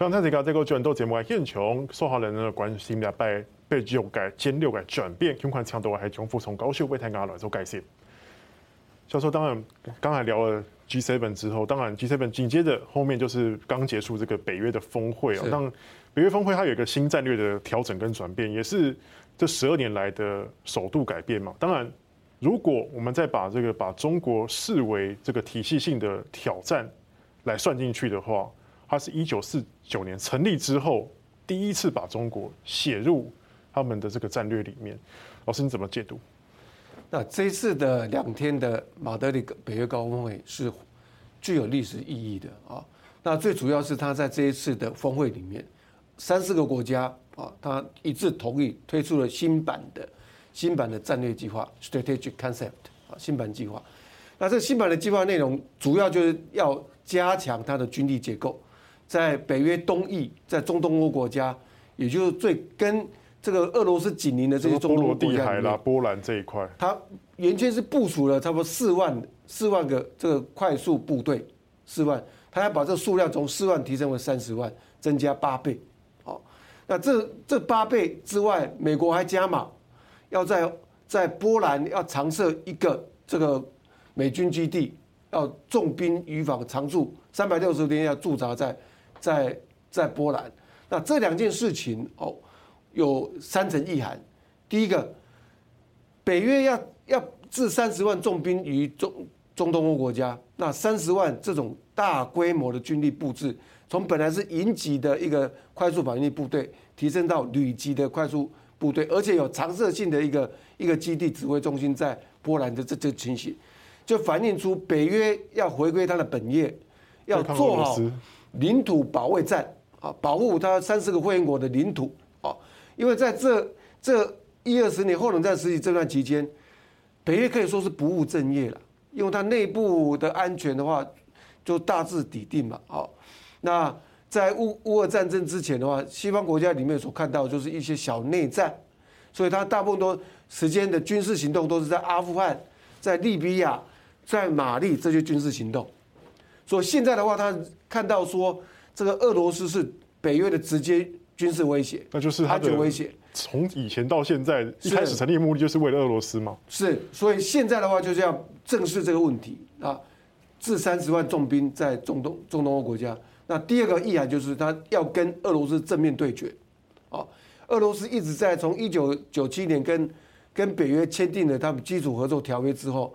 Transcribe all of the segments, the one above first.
刚才这个这个战斗节目嘅现场，说话人呢关心了拜被六改战略嘅转变，尽管强度还重复从高雄为台湾来做改善。教授，当然刚才聊了 G7 之后，当然 G7 紧接着后面就是刚结束这个北约的峰会哦。当北约峰会它有一个新战略的调整跟转变，也是这十二年来的首度改变嘛。当然，如果我们再把这个把中国视为这个体系性的挑战来算进去的话，它是一九四九年成立之后第一次把中国写入他们的这个战略里面。老师，你怎么解读？那这一次的两天的马德里北约高峰会是具有历史意义的啊。那最主要是他在这一次的峰会里面，三四个国家啊，他一致同意推出了新版的新版的战略计划 （Strategic Concept） 啊，新版计划。那这新版的计划内容主要就是要加强它的军力结构。在北约东翼，在中东欧国家，也就是最跟这个俄罗斯紧邻的这些中东国家，波罗的海啦、波兰这一块，它原先是部署了差不多四万四万个这个快速部队，四万，它要把这个数量从四万提升为三十万，增加八倍。好，那这这八倍之外，美国还加码，要在在波兰要常设一个这个美军基地，要重兵于防，常驻三百六十天要驻扎在。在在波兰，那这两件事情哦，有三层意涵。第一个，北约要要置三十万重兵于中中东欧国家，那三十万这种大规模的军力布置，从本来是营级的一个快速反应部队，提升到旅级的快速部队，而且有常设性的一个一个基地指挥中心在波兰的这这情形，就反映出北约要回归它的本业，要做好。领土保卫战啊，保护它三十个会员国的领土啊，因为在这这一二十年后冷战时期这段期间，北约可以说是不务正业了，因为它内部的安全的话就大致底定嘛。好，那在乌乌俄战争之前的话，西方国家里面所看到就是一些小内战，所以它大部分都时间的军事行动都是在阿富汗、在利比亚、在马利这些军事行动。所以现在的话，他看到说这个俄罗斯是北约的直接军事威胁，那就是安全威胁。从以前到现在，一开始成立的目的就是为了俄罗斯嘛。是，所以现在的话就是要正视这个问题啊，置三十万重兵在中东中东欧国家。那第二个意涵就是他要跟俄罗斯正面对决。啊，俄罗斯一直在从一九九七年跟跟北约签订了他们基础合作条约之后。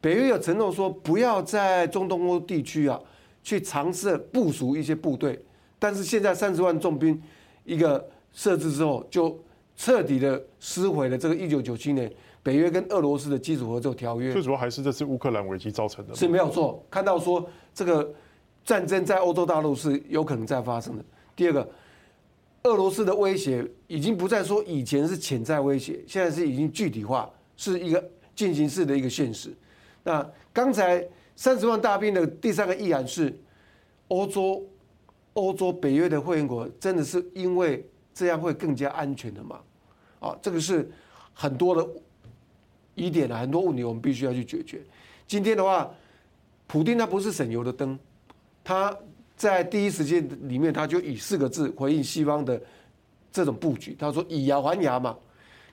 北约有承诺说，不要在中东欧地区啊去尝试部署一些部队，但是现在三十万重兵一个设置之后，就彻底的撕毁了这个一九九七年北约跟俄罗斯的基础合作条约。最主要还是这次乌克兰危机造成的。是没有错，看到说这个战争在欧洲大陆是有可能再发生的。第二个，俄罗斯的威胁已经不再说以前是潜在威胁，现在是已经具体化，是一个进行式的一个现实。那刚才三十万大兵的第三个意涵是，欧洲欧洲北约的会员国真的是因为这样会更加安全的吗？啊，这个是很多的疑点啊，很多问题我们必须要去解决。今天的话，普丁他不是省油的灯，他在第一时间里面他就以四个字回应西方的这种布局，他说以牙还牙嘛。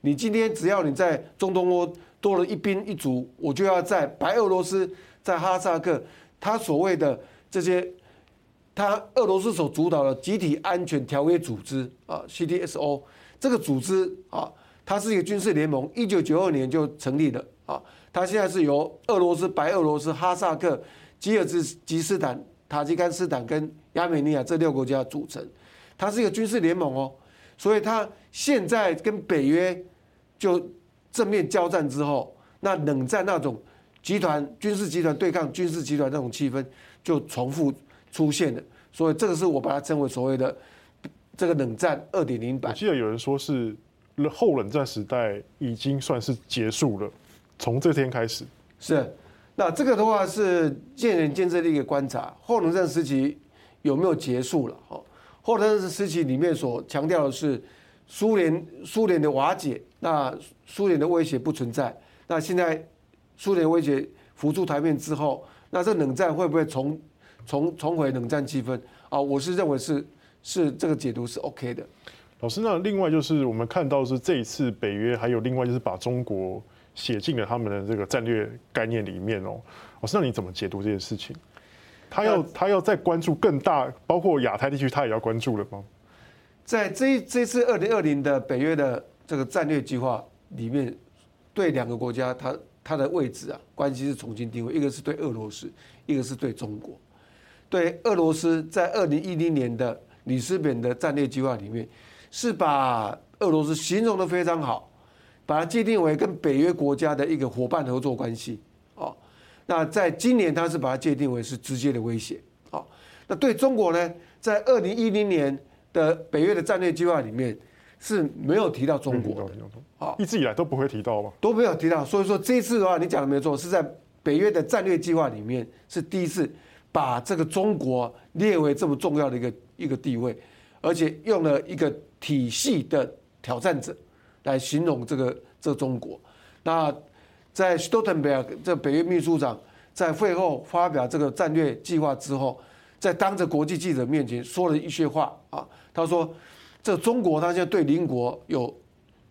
你今天只要你在中东欧。多了一兵一卒，我就要在白俄罗斯，在哈萨克，他所谓的这些，他俄罗斯所主导的集体安全条约组织啊 （CDSO） 这个组织啊，它是一个军事联盟，一九九二年就成立的啊，它现在是由俄罗斯、白俄罗斯、哈萨克、吉尔吉斯坦、塔吉干斯坦跟亚美尼亚这六国家组成，它是一个军事联盟哦，所以它现在跟北约就。正面交战之后，那冷战那种集团军事集团对抗军事集团那种气氛就重复出现了，所以这个是我把它称为所谓的这个冷战二点零版。我记得有人说是后冷战时代已经算是结束了，从这天开始。是，那这个的话是见仁见智的一个观察。后冷战时期有没有结束了？哦，后冷战时期里面所强调的是。苏联苏联的瓦解，那苏联的威胁不存在。那现在苏联威胁浮出台面之后，那这冷战会不会重重重回冷战气氛啊？我是认为是是这个解读是 OK 的。老师，那另外就是我们看到是这一次北约还有另外就是把中国写进了他们的这个战略概念里面哦。老师，那你怎么解读这件事情？他要他要再关注更大，包括亚太地区，他也要关注了吗？在这这次二零二零的北约的这个战略计划里面，对两个国家，它它的位置啊，关系是重新定位，一个是对俄罗斯，一个是对中国。对俄罗斯，在二零一零年的里斯本的战略计划里面。是把俄罗斯形容得非常好，把它界定为跟北约国家的一个伙伴合作关系。哦，那在今年，他是把它界定为是直接的威胁。哦，那对中国呢，在二零一零年的北约的战略计划里面是没有提到中国的。好，一直以来都不会提到吗？都没有提到。所以说这次的话，你讲的没错，是在北约的战略计划里面是第一次把这个中国列为这么重要的一个一个地位，而且用了一个。体系的挑战者，来形容这个这个中国。那在 Stoltenberg 这北约秘书长在会后发表这个战略计划之后，在当着国际记者面前说了一些话啊。他说：“这中国它现在对邻国有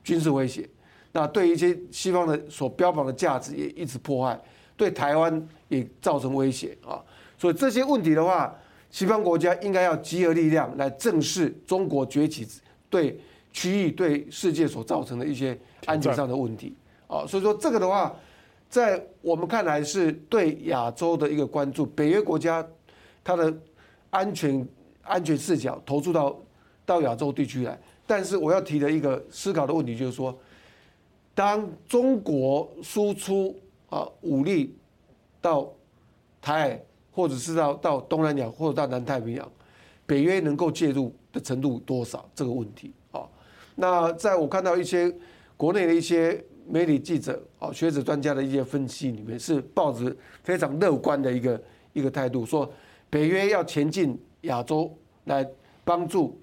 军事威胁，那对一些西方的所标榜的价值也一直破坏，对台湾也造成威胁啊。所以这些问题的话，西方国家应该要集合力量来正视中国崛起。”对区域、对世界所造成的一些安全上的问题啊，所以说这个的话，在我们看来是对亚洲的一个关注。北约国家它的安全安全视角投注到到亚洲地区来，但是我要提的一个思考的问题就是说，当中国输出啊武力到台海，或者是到到东南亚或者到南太平洋，北约能够介入的程度多少这个问题啊？那在我看到一些国内的一些媒体记者啊、学者专家的一些分析里面，是抱着非常乐观的一个一个态度，说北约要前进亚洲来帮助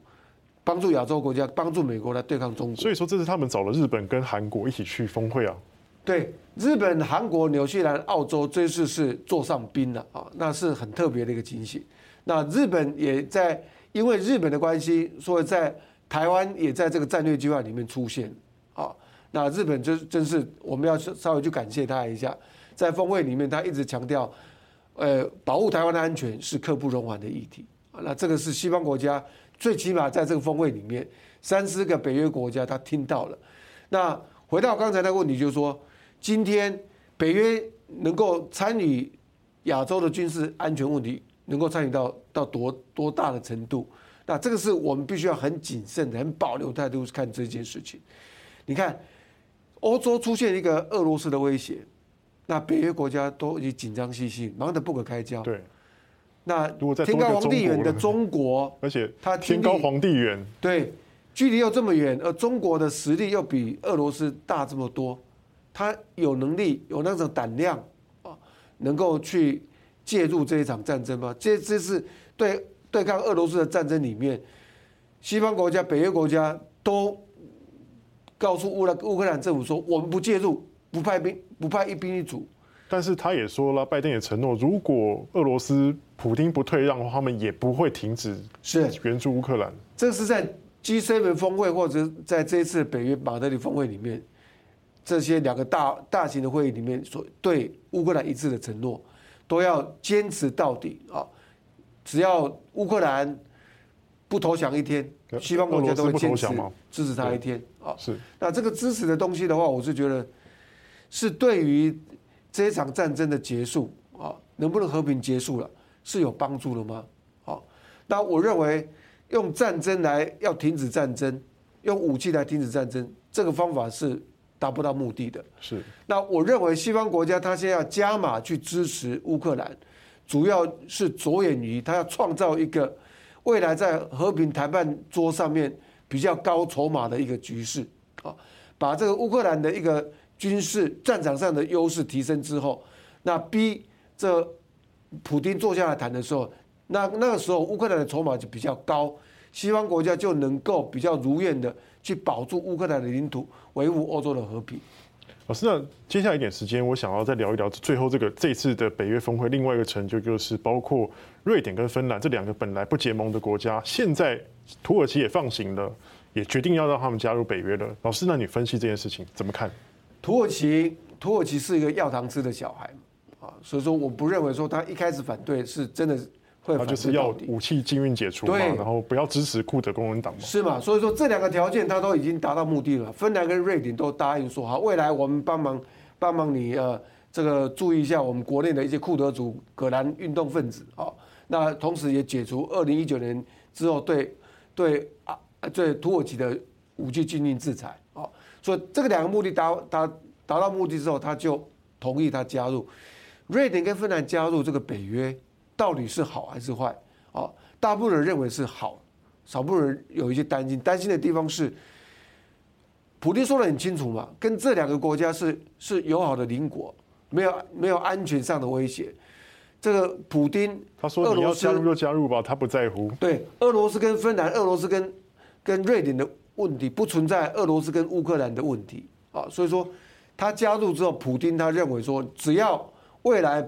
帮助亚洲国家，帮助美国来对抗中国。所以说，这是他们找了日本跟韩国一起去峰会啊？对，日本、韩国、纽西兰、澳洲这次是坐上宾了啊，那是很特别的一个惊喜。那日本也在。因为日本的关系，所以在台湾也在这个战略计划里面出现。啊，那日本真真是我们要稍微去感谢他一下，在峰会里面他一直强调，呃，保护台湾的安全是刻不容缓的议题。啊，那这个是西方国家最起码在这个峰会里面，三四个北约国家他听到了。那回到刚才那个问题，就是说，今天北约能够参与亚洲的军事安全问题。能够参与到到多多大的程度？那这个是我们必须要很谨慎、很保留态度看这件事情。你看，欧洲出现一个俄罗斯的威胁，那北约国家都已经紧张兮兮，忙得不可开交。对。那天高皇帝远的中国，而且他天高皇帝远，对，距离又这么远，而中国的实力又比俄罗斯大这么多，他有能力、有那种胆量啊，能够去。介入这一场战争吗？这这是对对抗俄罗斯的战争里面，西方国家、北约国家都告诉乌克乌克兰政府说，我们不介入，不派兵，不派一兵一卒。但是他也说了，拜登也承诺，如果俄罗斯普丁不退让的话，他们也不会停止是援助乌克兰。这是在 G7 峰会或者在这一次北约马德里峰会里面，这些两个大大型的会议里面所对乌克兰一致的承诺。都要坚持到底啊！只要乌克兰不投降一天，西方国家都会坚持支持他一天啊！是。那这个支持的东西的话，我是觉得是对于这一场战争的结束啊，能不能和平结束了，是有帮助的吗？好，那我认为用战争来要停止战争，用武器来停止战争，这个方法是。达不到目的的是，那我认为西方国家他现在要加码去支持乌克兰，主要是着眼于他要创造一个未来在和平谈判桌上面比较高筹码的一个局势啊，把这个乌克兰的一个军事战场上的优势提升之后，那逼这普丁坐下来谈的时候，那那个时候乌克兰的筹码就比较高，西方国家就能够比较如愿的。去保住乌克兰的领土，维护欧洲的和平。老师，那接下来一点时间，我想要再聊一聊最后这个这次的北约峰会另外一个成就，就是包括瑞典跟芬兰这两个本来不结盟的国家，现在土耳其也放行了，也决定要让他们加入北约了。老师，那你分析这件事情怎么看？土耳其，土耳其是一个要糖吃的小孩啊，所以说我不认为说他一开始反对是真的会反对，他就是要武器禁运解除嘛，然后不要支持库德工人党嘛，是嘛？所以说这两个条件他都已经达到目的了。芬兰跟瑞典都答应说好，未来我们帮忙帮忙你呃这个注意一下我们国内的一些库德族葛兰运动分子啊，那同时也解除二零一九年之后对对啊对土耳其的武器禁运制裁啊。所以这个两个目的达达达到目的之后，他就同意他加入。瑞典跟芬兰加入这个北约，到底是好还是坏？啊，大部分人认为是好，少部分人有一些担心。担心的地方是，普京说的很清楚嘛，跟这两个国家是是友好的邻国，没有没有安全上的威胁。这个普丁他说你要加入就加入吧，他不在乎。对，俄罗斯跟芬兰，俄罗斯跟跟瑞典的。问题不存在俄罗斯跟乌克兰的问题啊，所以说他加入之后，普丁他认为说，只要未来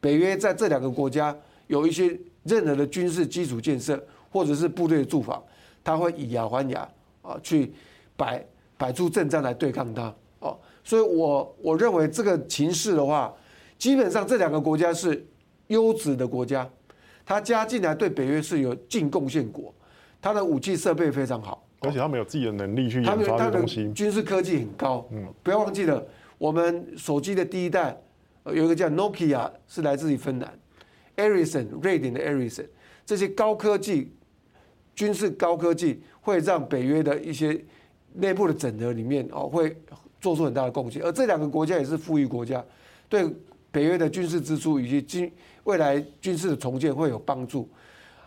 北约在这两个国家有一些任何的军事基础建设或者是部队的驻防，他会以牙还牙啊，去摆摆出阵仗来对抗他啊。所以我我认为这个情势的话，基本上这两个国家是优质的国家，他加进来对北约是有净贡献国，他的武器设备非常好。而且他们有自己的能力去研发这东西，军事科技很高。嗯，不要忘记了，我们手机的第一代有一个叫 Nokia，是来自于芬兰；Ericsson，瑞典的 Ericsson，这些高科技、军事高科技会让北约的一些内部的整合里面哦，会做出很大的贡献。而这两个国家也是富裕国家，对北约的军事支出以及军未来军事的重建会有帮助。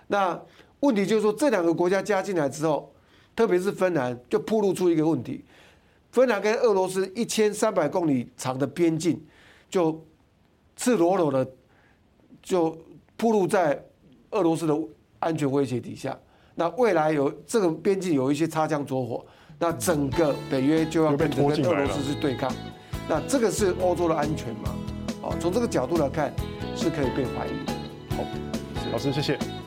那问题就是说，这两个国家加进来之后。特别是芬兰就暴露出一个问题，芬兰跟俄罗斯一千三百公里长的边境，就赤裸裸的就暴露在俄罗斯的安全威胁底下。那未来有这个边境有一些擦枪走火，那整个北约就要跟跟俄罗斯去对抗。那这个是欧洲的安全吗？哦，从这个角度来看是可以被怀疑的。好，老师谢谢。